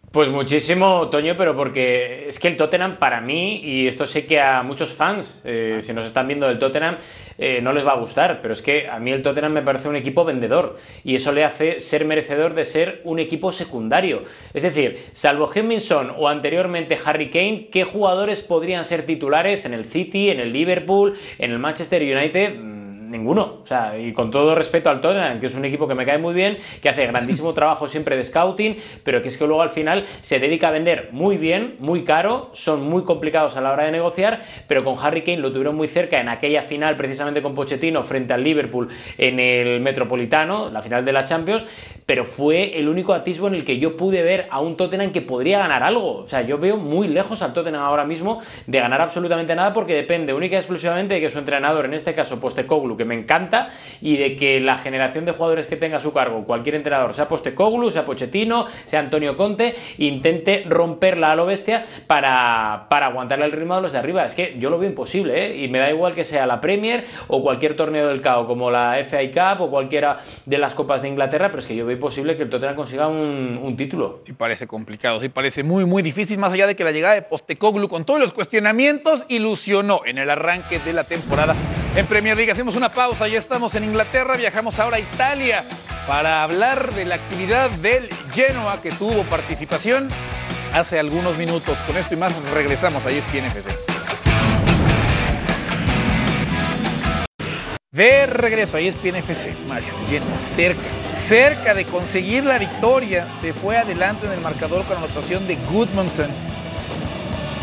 Pues muchísimo, Toño, pero porque es que el Tottenham para mí, y esto sé que a muchos fans, eh, si nos están viendo del Tottenham, eh, no les va a gustar, pero es que a mí el Tottenham me parece un equipo vendedor y eso le hace ser merecedor de ser un equipo secundario. Es decir, salvo Son o anteriormente Harry Kane, ¿qué jugadores podrían ser titulares en el City, en el Liverpool, en el Manchester United? Ninguno. O sea, y con todo respeto al Tottenham, que es un equipo que me cae muy bien, que hace grandísimo trabajo siempre de scouting, pero que es que luego al final se dedica a vender muy bien, muy caro, son muy complicados a la hora de negociar, pero con Harry Kane lo tuvieron muy cerca en aquella final precisamente con Pochettino frente al Liverpool en el Metropolitano, la final de la Champions, pero fue el único atisbo en el que yo pude ver a un Tottenham que podría ganar algo. O sea, yo veo muy lejos al Tottenham ahora mismo de ganar absolutamente nada porque depende única y exclusivamente de que su entrenador, en este caso Postecoglou, que me encanta, y de que la generación de jugadores que tenga a su cargo, cualquier entrenador, sea Postecoglou, sea Pochettino, sea Antonio Conte, intente romperla a lo bestia para, para aguantarle el ritmo a los de arriba. Es que yo lo veo imposible, ¿eh? Y me da igual que sea la Premier o cualquier torneo del CAO como la FA Cup o cualquiera de las Copas de Inglaterra, pero es que yo veo imposible que el Tottenham consiga un, título. Sí parece complicado, sí parece muy, muy difícil, más allá de que la llegada de Postecoglou con todos los cuestionamientos ilusionó en el arranque de la temporada en Premier League. Hacemos una pausa, ya estamos en Inglaterra, viajamos ahora a Italia para hablar de la actividad del Genoa que tuvo participación hace algunos minutos. Con esto y más regresamos a ESPN FC. De regreso a ESPN FC, Mario, Genoa, cerca, cerca de conseguir la victoria, se fue adelante en el marcador con anotación de Goodmanson.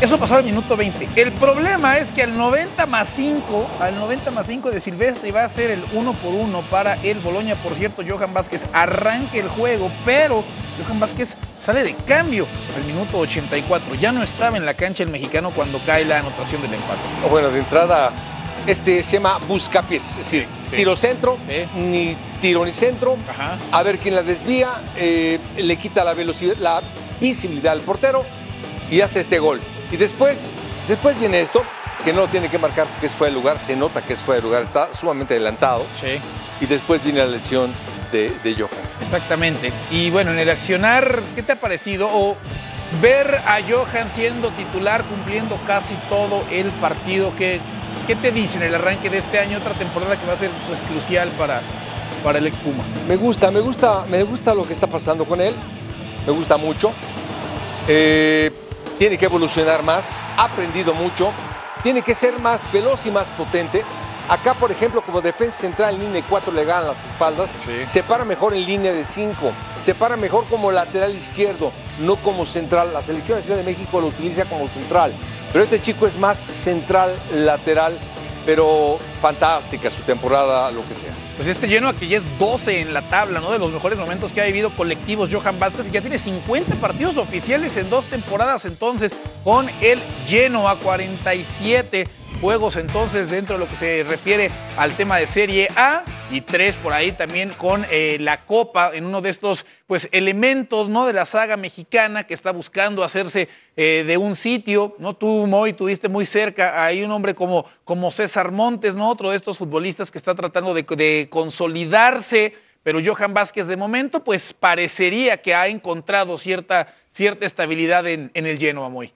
Eso pasó al minuto 20. El problema es que al 90 más 5, al 90 más 5 de Silvestre va a ser el 1 por 1 para el Boloña. Por cierto, Johan Vázquez arranque el juego, pero Johan Vázquez sale de cambio al minuto 84. Ya no estaba en la cancha el mexicano cuando cae la anotación del empate. Bueno, de entrada, este se llama buscapiés, es decir, sí. tiro centro, Sí. ni tiro ni centro, Ajá. a ver quién la desvía, eh, le quita la velocidad, la visibilidad al portero y hace este gol. Y después, después viene esto, que no lo tiene que marcar porque es fuera de lugar, se nota que es fuera de lugar, está sumamente adelantado. Sí. Y después viene la lesión de, de Johan. Exactamente. Y bueno, en el accionar, ¿qué te ha parecido? O ver a Johan siendo titular, cumpliendo casi todo el partido. ¿Qué, qué te dice en el arranque de este año? Otra temporada que va a ser pues, crucial para, para el Expuma. Me gusta, me gusta, me gusta lo que está pasando con él. Me gusta mucho. Eh, tiene que evolucionar más. Ha aprendido mucho. Tiene que ser más veloz y más potente. Acá, por ejemplo, como defensa central en línea de 4 le ganan las espaldas. Se para mejor en línea de 5. Se para mejor como lateral izquierdo, no como central. La selección nacional de México lo utiliza como central. Pero este chico es más central, lateral. Pero fantástica su temporada, lo que sea. Pues este Genoa que ya es 12 en la tabla, ¿no? De los mejores momentos que ha vivido colectivos Johan Vázquez y ya tiene 50 partidos oficiales en dos temporadas entonces con el Genoa 47 juegos entonces dentro de lo que se refiere al tema de Serie A y tres por ahí también con eh, la Copa en uno de estos pues elementos no de la saga mexicana que está buscando hacerse eh, de un sitio no tú Moy tuviste muy cerca ahí un hombre como como César Montes no otro de estos futbolistas que está tratando de, consolidarse pero Johan Vázquez de momento pues parecería que ha encontrado cierta, cierta estabilidad en, el Genoa, muy.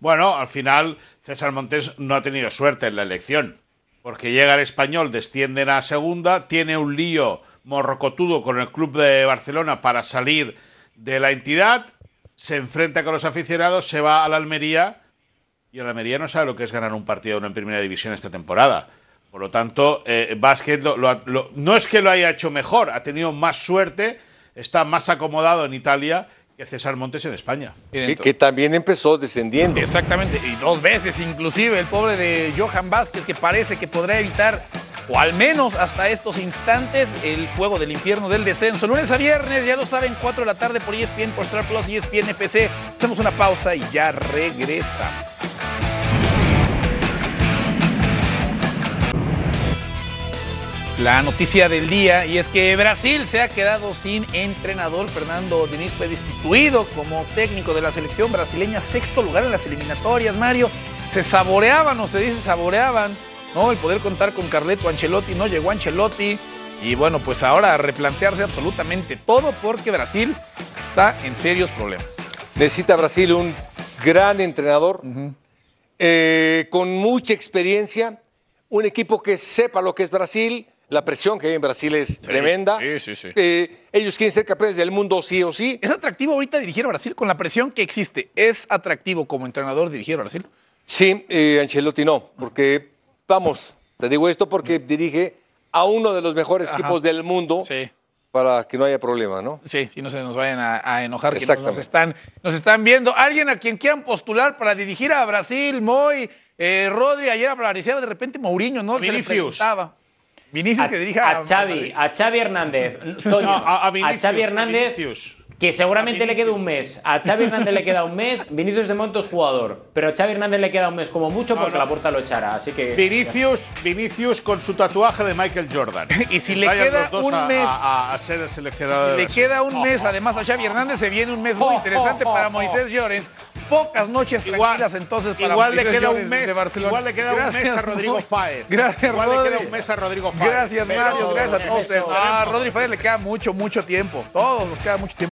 Bueno, al final César Montes no ha tenido suerte en la elección, porque llega el español, descienden a segunda, tiene un lío morrocotudo con el club de Barcelona para salir de la entidad, se enfrenta con los aficionados, se va a la Almería y el Almería no sabe lo que es ganar un partido en primera división esta temporada. Por lo tanto, eh, lo- lo- no es que lo haya hecho mejor, ha tenido más suerte, está más acomodado en Italia que César Montes en España. Que, que también empezó descendiendo. Exactamente, y dos veces inclusive el pobre de Johan Vázquez que parece que podrá evitar, o al menos hasta estos instantes, el fuego del infierno del descenso. Lunes a viernes, ya lo saben, 4 de la tarde por ESPN, por Star Plus y ESPN FC. Hacemos una pausa y ya regresamos. La noticia del día, y es que Brasil se ha quedado sin entrenador. Fernando Diniz fue destituido como técnico de la selección brasileña, sexto lugar en las eliminatorias, Mario. Se saboreaban, o se dice saboreaban, ¿no? El poder contar con Carleto Ancelotti, no llegó Ancelotti. Y bueno, pues ahora a replantearse absolutamente todo porque Brasil está en serios problemas. Necesita Brasil un gran entrenador eh, con mucha experiencia, un equipo que sepa lo que es Brasil. La presión que hay en Brasil es tremenda. Eh, ellos quieren ser campeones del mundo sí o sí. ¿Es atractivo ahorita dirigir a Brasil con la presión que existe? ¿Es atractivo como entrenador dirigir a Brasil? Sí, eh, Ancelotti no, porque, vamos, te digo esto porque dirige a uno de los mejores Ajá. equipos del mundo para que no haya problema, ¿no? Sí, si no se nos vayan a, a enojar que nos, Exactamente. nos están, nos están viendo. Alguien a quien quieran postular para dirigir a Brasil, Moy, eh, Rodri, ayer aparecía de repente Mourinho, ¿no? Se le Vinicius. preguntaba. Vinicius que dirija a Xavi, a Xavi Hernández. Toño, No, a- a a Xavi a Hernández, Vinicius. Que seguramente le queda un mes. A Xavi Hernández le queda un mes. Vinicius de momento es jugador. Pero a Xavi Hernández le queda un mes como mucho porque la puerta lo echará. Así que. Vinicius, Vinicius con su tatuaje de Michael Jordan. Y si le Vayan queda un a, mes- a- a ser el seleccionador Si le queda un mes, además a Xavi Hernández se viene un mes muy interesante para Moisés Llorens. Pocas noches tranquilas entonces para Igual le Moisés queda un mes, de Barcelona. igual le queda un mes a Rodrigo. Fáez. Gracias, Igual le queda un mes a Rodrigo Fáez. Gracias, Mario. Gracias a todos. Eso. Ah, Rodri Fáez le queda mucho, mucho tiempo. Todos nos queda mucho tiempo.